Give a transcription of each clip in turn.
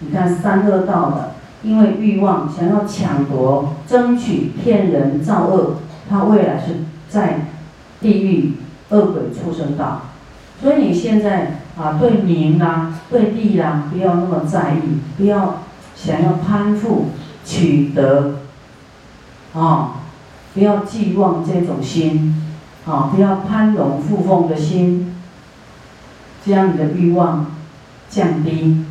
你看三恶道的，因为欲望想要抢夺、争取、骗人、造恶，他未来是在地狱、恶鬼、畜生道。所以你现在啊，对名啊、对利啊，不要那么在意，不要想要攀附、取得，啊，不要寄望这种心，啊，不要攀龙附凤的心，这样你的欲望降低，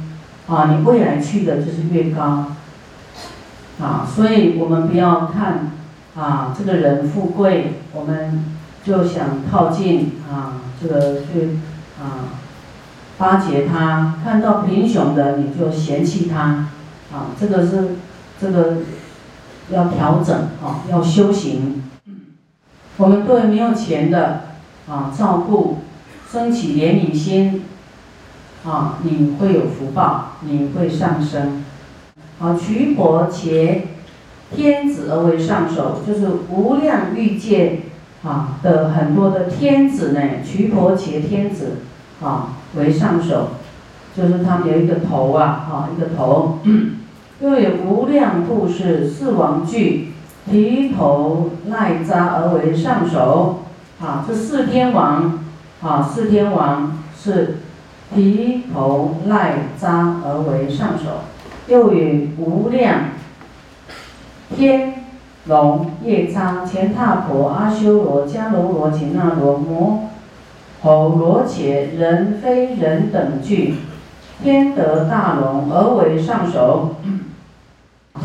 啊，你未来去的就是越高，啊，所以我们不要看啊，这个人富贵，我们就想靠近啊。这个去啊巴结他，看到贫穷的你就嫌弃他，啊，这个是这个要调整啊，要修行。我们对没有钱的啊照顾，升起怜悯心，啊，你会有福报，你会上升。好，取婆且天子而为上首，就是无量欲界。啊的很多的天子呢，瞿婆伽天子啊为上首，就是他们有一个头啊，啊一个头，又有无量故事四王具，提头赖扎而为上首，啊这四天王啊四天王是提头赖扎而为上首，又与无量天。龙、夜叉、乾闼婆、阿修罗、迦楼罗、紧那罗、摩吼罗伽、人非人等具，天得大龙而为上首。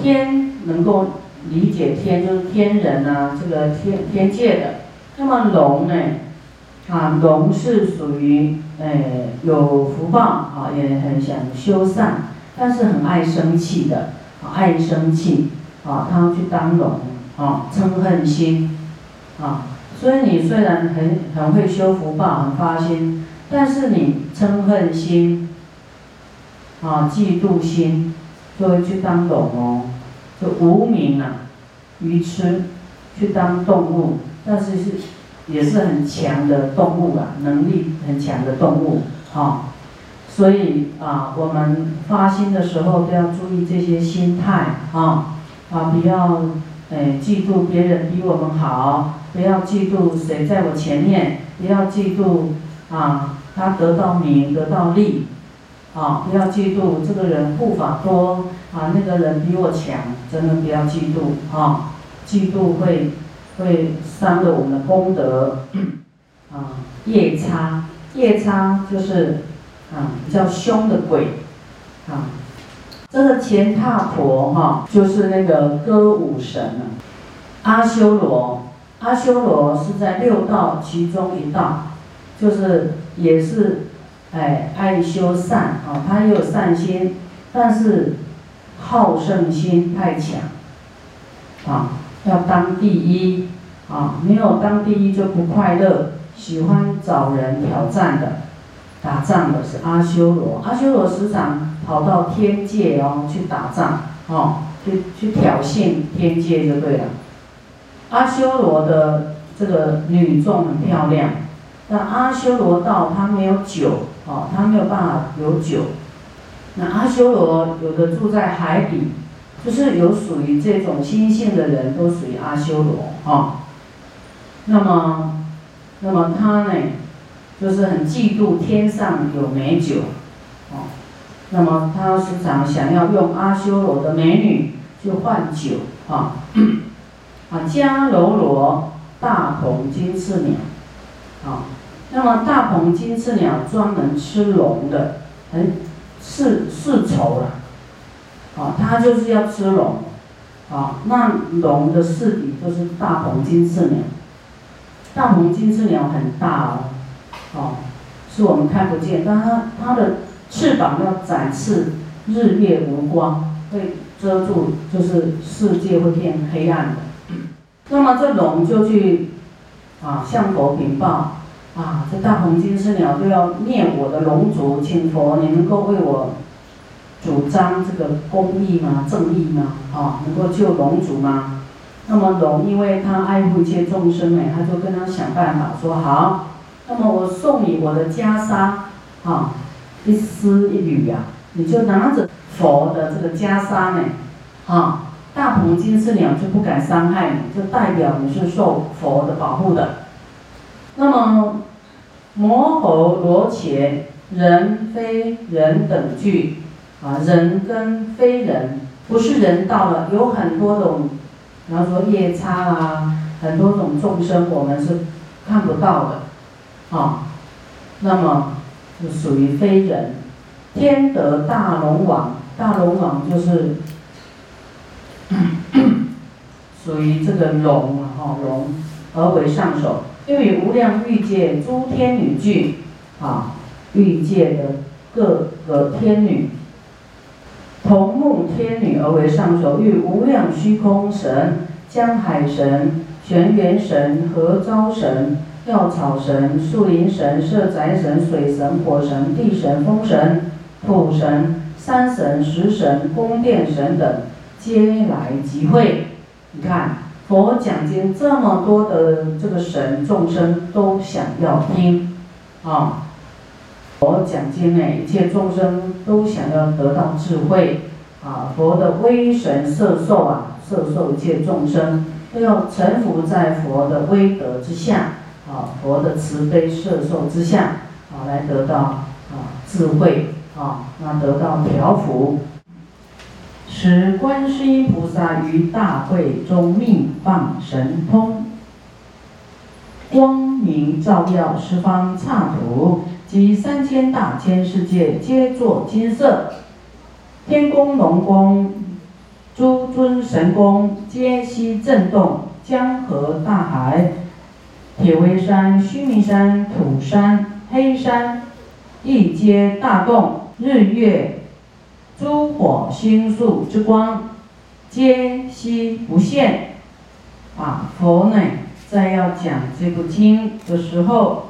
天能够理解天就是天人啊，这个天天界的。那么龙呢？啊，龙是属于诶有福报啊，也很想修善，但是很爱生气的，啊爱生气啊，他要去当龙。啊，嗔恨心，啊，所以你虽然很很会修福报，很发心，但是你嗔恨心，啊，嫉妒心，就会去当龙哦，就无名啊，愚痴，去当动物，但是是也是很强的动物啊，能力很强的动物，啊，所以啊，我们发心的时候都要注意这些心态啊，啊，不要。哎，嫉妒别人比我们好，不要嫉妒谁在我前面，不要嫉妒啊，他得到名得到利，啊，不要嫉妒这个人护法多啊，那个人比我强，真的不要嫉妒啊，嫉妒会会伤了我们的功德，啊，夜叉，夜叉就是啊比较凶的鬼，啊。这个乾闼婆哈，就是那个歌舞神啊。阿修罗，阿修罗是在六道其中一道，就是也是，哎，爱修善啊，他也有善心，但是好胜心太强，啊，要当第一啊，没有当第一就不快乐，喜欢找人挑战的。打仗的是阿修罗，阿修罗时常跑到天界哦去打仗，哦，去去挑衅天界就对了。阿修罗的这个女众很漂亮，但阿修罗道他没有酒，哦，他没有办法有酒。那阿修罗有的住在海底，就是有属于这种心性的人都属于阿修罗，啊。那么，那么他呢？就是很嫉妒天上有美酒，哦，那么他时常想要用阿修罗的美女去换酒，啊，啊，迦楼罗大鹏金翅鸟，啊，那么大鹏金翅鸟专门吃龙的，很世世仇了，啊，他就是要吃龙，啊，那龙的势底就是大鹏金翅鸟，大鹏金翅鸟很大哦。哦，是我们看不见，但它它的翅膀要展翅，日月无光，会遮住，就是世界会变黑暗的。那么这龙就去啊向佛禀报，啊这大鹏金翅鸟就要灭我的龙族，请佛你能够为我主张这个公义吗？正义吗？啊能够救龙族吗？那么龙因为他爱护一切众生哎，他就跟他想办法说好。那么我送你我的袈裟，啊，一丝一缕呀，你就拿着佛的这个袈裟呢，啊，大鹏金翅鸟就不敢伤害你，就代表你是受佛的保护的。那么摩诃罗伽，人非人等句，啊，人跟非人，不是人到了，有很多种，比方说夜叉啊，很多种众生，我们是看不到的，啊，那么就属于非人。天德大龙王，大龙王就是 属于这个龙啊，哈龙而为上首，又与无量欲界诸天女俱，啊，欲界的各个天女，同目天女而为上首，欲无量虚空神、江海神、玄元神、何昭神、药草神、树林神、色宅神、水神、火神、地神、风神。土神、山神、石神、宫殿神等，皆来集会。你看，佛讲经这么多的这个神众生都想要听，啊，佛讲经呢，一切众生都想要得到智慧，啊，佛的威神摄受啊，摄受一切众生都要臣服在佛的威德之下，啊，佛的慈悲摄受之下，啊，来得到啊智慧。啊，那得到调伏，使观世音菩萨于大会中密放神通，光明照耀十方刹土及三千大千世界，皆作金色。天宫龙宫，诸尊神宫皆悉震动，江河大海，铁围山、须弥山、土山、黑山，亦皆大动。日月、诸火星宿之光，皆悉不现。啊，佛呢在要讲这部经的时候，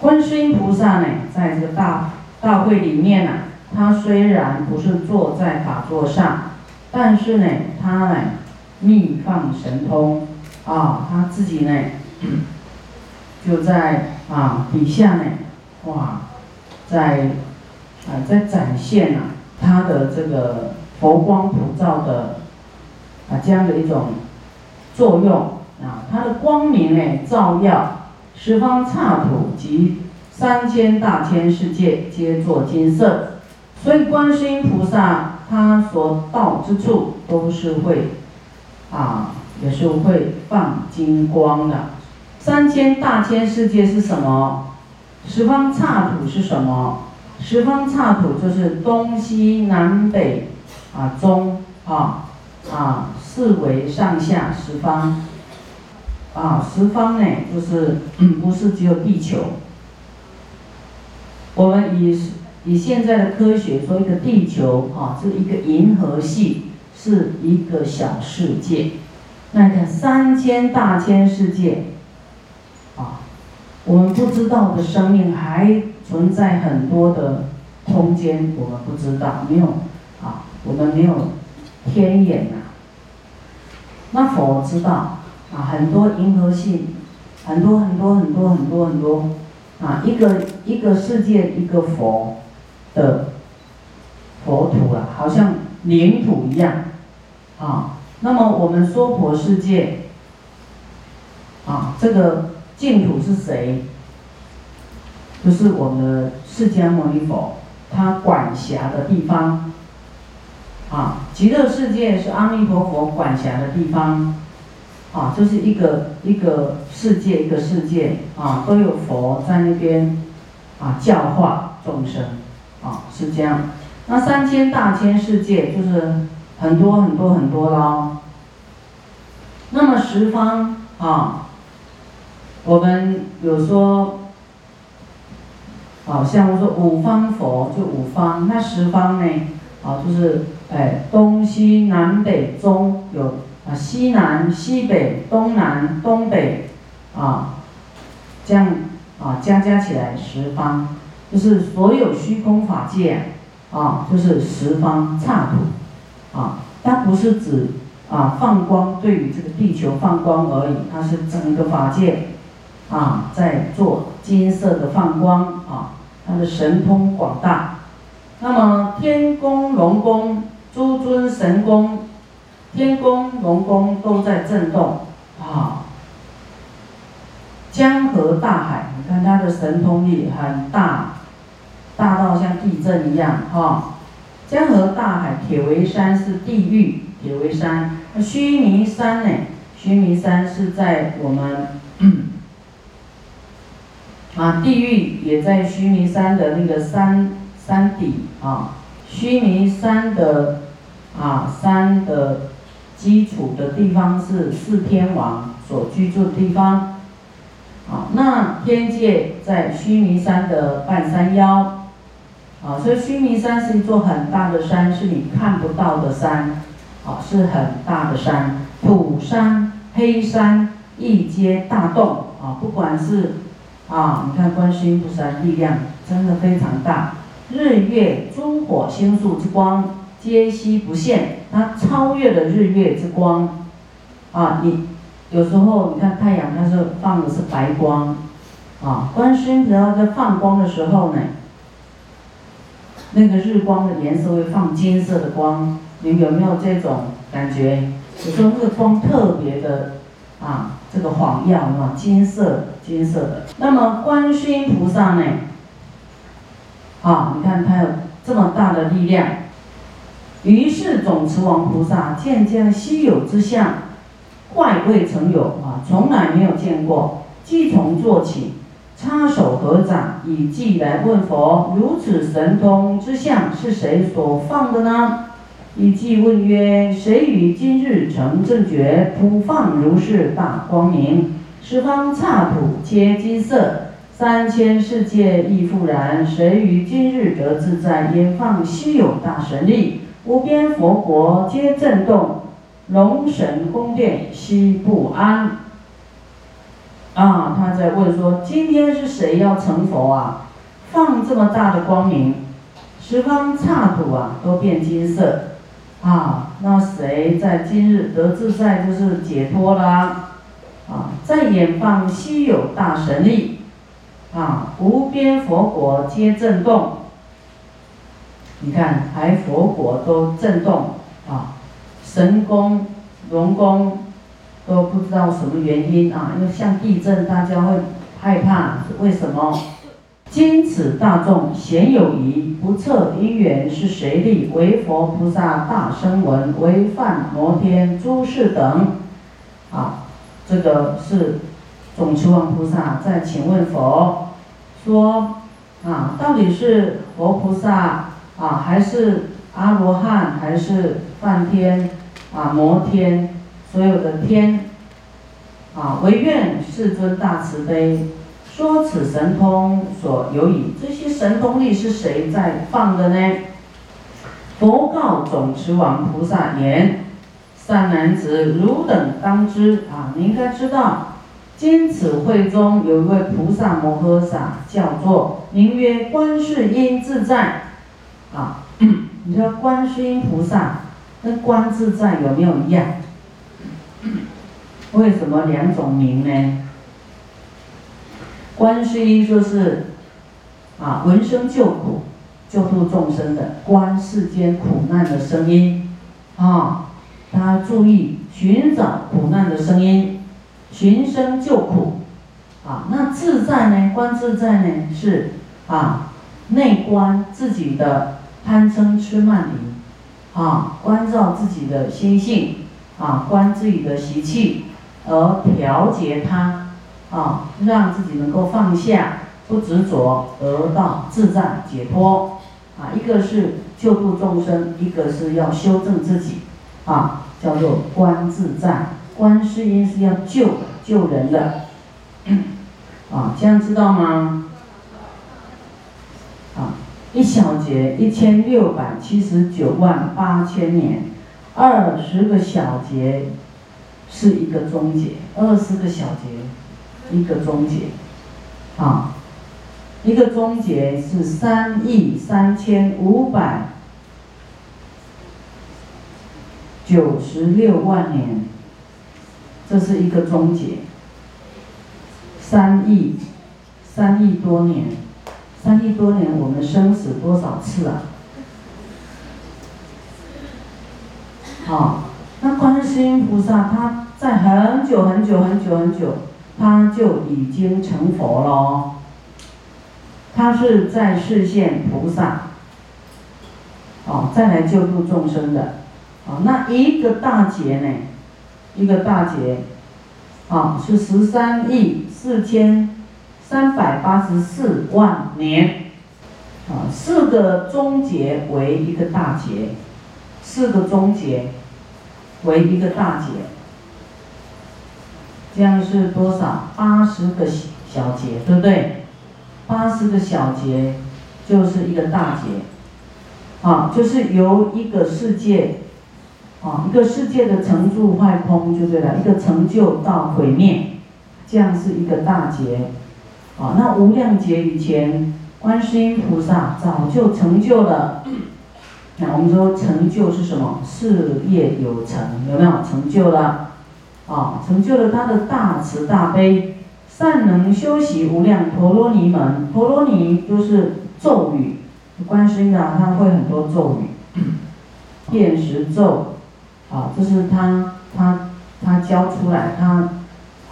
观世音菩萨呢在这个大大会里面呢，他虽然不是坐在法座上，但是呢，他呢密放神通，啊，他自己呢 就在啊底下呢，哇，在。啊，在展现啊，他的这个佛光普照的啊这样的一种作用啊，他的光明呢，照耀十方刹土及三千大千世界，皆作金色。所以观世音菩萨他所到之处，都是会啊，也是会放金光的。三千大千世界是什么？十方刹土是什么？十方刹土就是东西南北啊中啊啊四维上下十方啊十方呢就是不是只有地球。我们以以现在的科学说，一个地球啊是一个银河系，是一个小世界。那看三千大千世界啊，我们不知道的生命还。存在很多的空间，我们不知道，没有啊，我们没有天眼呐。那佛知道啊，很多银河系，很多很多很多很多很多啊，一个一个世界一个佛的佛土啊，好像领土一样啊。那么我们娑婆世界啊，这个净土是谁？就是我们的释迦牟尼佛，他管辖的地方，啊，极乐世界是阿弥陀佛管辖的地方，啊，就是一个一个世界一个世界，啊，都有佛在那边，啊，教化众生，啊，是这样。那三千大千世界就是很多很多很多喽。那么十方啊，我们有说。好像我说五方佛就五方，那十方呢？啊，就是哎东西南北中有啊西南西北东南东北啊，这样啊加加起来十方，就是所有虚空法界啊，就是十方刹土啊，它不是指啊放光对于这个地球放光而已，它是整个法界啊在做金色的放光啊。它的神通广大，那么天宫、龙宫、诸尊神宫，天宫、龙宫都在震动啊。江河大海，你看它的神通力很大，大到像地震一样哈。江河大海，铁围山是地狱，铁围山。那须弥山呢？须弥山是在我们 啊，地狱也在须弥山的那个山山底啊。须弥山的啊山的基础的地方是四天王所居住的地方。啊，那天界在须弥山的半山腰。啊，所以须弥山是一座很大的山，是你看不到的山，啊，是很大的山，土山、黑山一阶大洞，啊，不管是，啊，你看观世音菩萨力量真的非常大，日月诸火星宿之光皆悉不现，它超越了日月之光，啊，你有时候你看太阳它是放的是白光，啊，观世音菩萨在放光的时候呢。那个日光的颜色会放金色的光，你有没有这种感觉？有时候那个光特别的啊，这个晃耀啊，金色金色的。那么观世音菩萨呢？啊，你看他有这么大的力量。于是总持王菩萨见见稀有之相，怪未曾有啊，从来没有见过，即从做起。插手合掌，以偈来问佛：如此神通之相是谁所放的呢？以偈问曰：谁于今日成正觉，普放如是大光明？十方刹土皆金色，三千世界亦复然。谁于今日得自在，演放稀有大神力？无边佛国皆震动，龙神宫殿悉不安。啊，他在问说：今天是谁要成佛啊？放这么大的光明，十方刹土啊都变金色，啊，那谁在今日得自在就是解脱啦？啊，在眼放稀有大神力，啊，无边佛国皆震动。你看，还佛国都震动啊，神宫、龙宫。都不知道什么原因啊，因为像地震，大家会害怕，为什么？今此大众贤有疑，不测因缘是谁力？为佛菩萨大声闻，为梵摩天诸事等，啊，这个是总持王菩萨在请问佛，说啊，到底是佛菩萨啊，还是阿罗汉，还是梵天啊，摩天？所有的天，啊，唯愿世尊大慈悲，说此神通所有矣。这些神通力是谁在放的呢？佛告总持王菩萨言：善男子，汝等当知啊，你应该知道，今此会中有一位菩萨摩诃萨，叫做名曰观世音自在。啊，你说观世音菩萨跟观自在有没有一样？为什么两种名呢？观世音就是啊，闻声救苦、救度众生的观世间苦难的声音啊，他注意寻找苦难的声音，寻声救苦啊。那自在呢？观自在呢？是啊，内观自己的贪嗔痴慢疑啊，关照自己的心性啊，观自己的习气。而调节它，啊，让自己能够放下，不执着，得到自在解脱，啊，一个是救度众生，一个是要修正自己，啊，叫做观自在。观世音是要救救人的，啊，这样知道吗？一小节一千六百七十九万八千年，二十个小节。是一个终结，二十个小节，一个终结，啊，一个终结是三亿三千五百九十六万年，这是一个终结，三亿，三亿多年，三亿多年我们生死多少次啊？好那观世音菩萨她在很久很久很久很久她就已经成佛了哦她是在视现菩萨。哦再来救度众生的。哦那一个大劫呢？一个大劫啊是十三亿四千三百八十四万年，啊，四个中劫为一个大劫，四个中劫为一个大劫，这样是多少？八十个小节，对不对？八十个小节就是一个大节，啊，就是由一个世界，啊，一个世界的成住坏空就对了，一个成就到毁灭，这样是一个大劫，啊，那无量劫以前，观世音菩萨早就成就了，那我们说成就是什么？事业有成，有没有成就了？啊，成就了他的大慈大悲。善能修习无量陀罗尼门，陀罗尼就是咒语，观世音啊，他会很多咒语，辨识咒，啊，这是他他他教出来，他，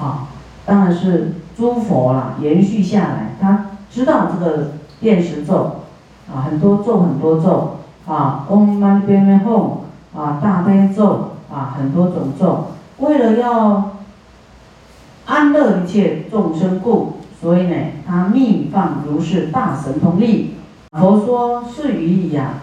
啊，当然是诸佛啦，延续下来，他知道这个辨识咒，啊，很多咒很多咒，啊，Om Mani Padme Hum，啊，大悲咒，啊，很多种咒，为了要。安乐一切众生故，所以呢，他密放如是大神通力。佛说是于矣呀。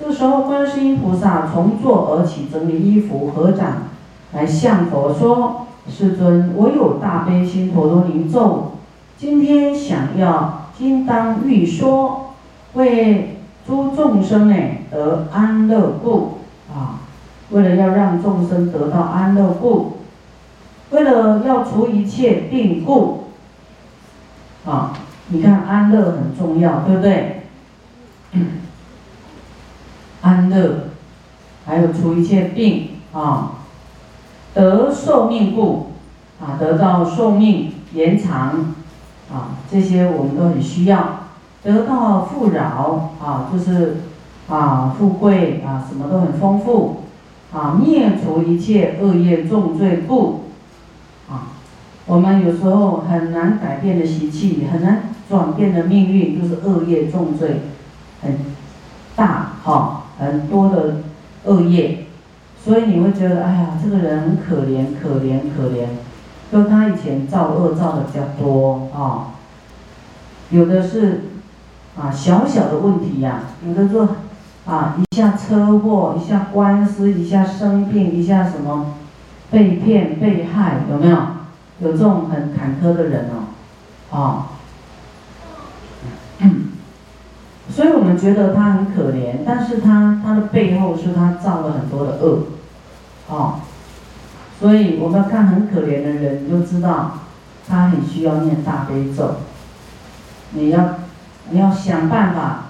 这个时候，观世音菩萨从坐而起，整理衣服，合掌来向佛说：“世尊，我有大悲心陀罗尼咒，今天想要金当欲说，为诸众生呢得安乐故啊，为了要让众生得到安乐故。”为了要除一切病故，啊，你看安乐很重要，对不对？安乐，还有除一切病啊，得寿命故，啊，得到寿命延长，啊，这些我们都很需要。得到富饶啊，就是啊，富贵啊，什么都很丰富，啊，灭除一切恶业重罪故。啊我们有时候很难改变的习气，很难转变的命运，就是恶业重罪很大哈，很多的恶业，所以你会觉得，哎呀，这个人很可怜，可怜，可怜，就他以前造恶造的比较多啊，有的是啊小小的问题呀，有的说啊一下车祸，一下官司，一下生病，一下什么被骗被害，有没有？有这种很坎坷的人哦，啊，所以我们觉得他很可怜，但是他他的背后是他造了很多的恶，哦，所以我们要看很可怜的人，你就知道他很需要念大悲咒，你要你要想办法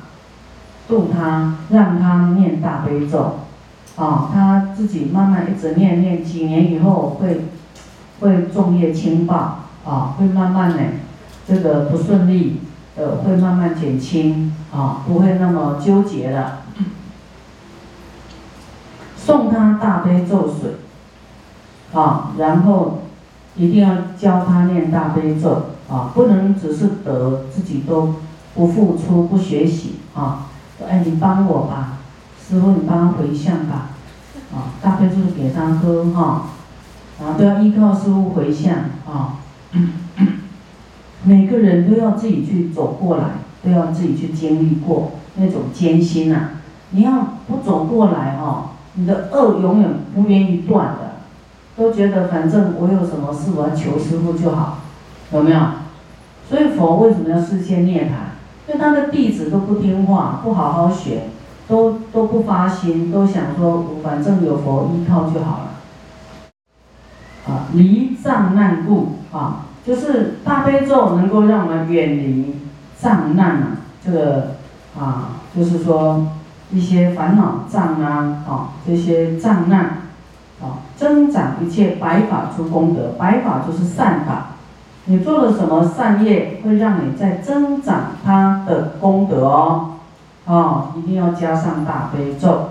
度他，让他念大悲咒，啊，他自己慢慢一直念念，几年以后会。会重业轻报啊，会慢慢的这个不顺利。呃会慢慢减轻啊，不会那么纠结了。送他大悲咒水啊，然后一定要教他念大悲咒啊，不能只是得自己都不付出不学习啊。哎，你帮我吧，师傅你帮他回向吧，啊，大悲咒给他喝哈。啊，都要依靠师傅回向啊！嗯每个人都要自己去走过来，都要自己去经历过那种艰辛呐。你要不走过来哈，你的恶永远不愿意断的，都觉得反正我有什么事我要求师傅就好，有没有？所以佛为什么要示现涅槃？因为他的弟子都不听话，不好好学，都都不发心，都想说我反正有佛依靠就好了。啊，离障难故啊，就是大悲咒能够让我们远离障难啊，这个啊，就是说一些烦恼障啊，啊，这些障难啊，增长一切白法出功德，白法就是善法，你做了什么善业，会让你在增长它的功德哦，啊，一定要加上大悲咒。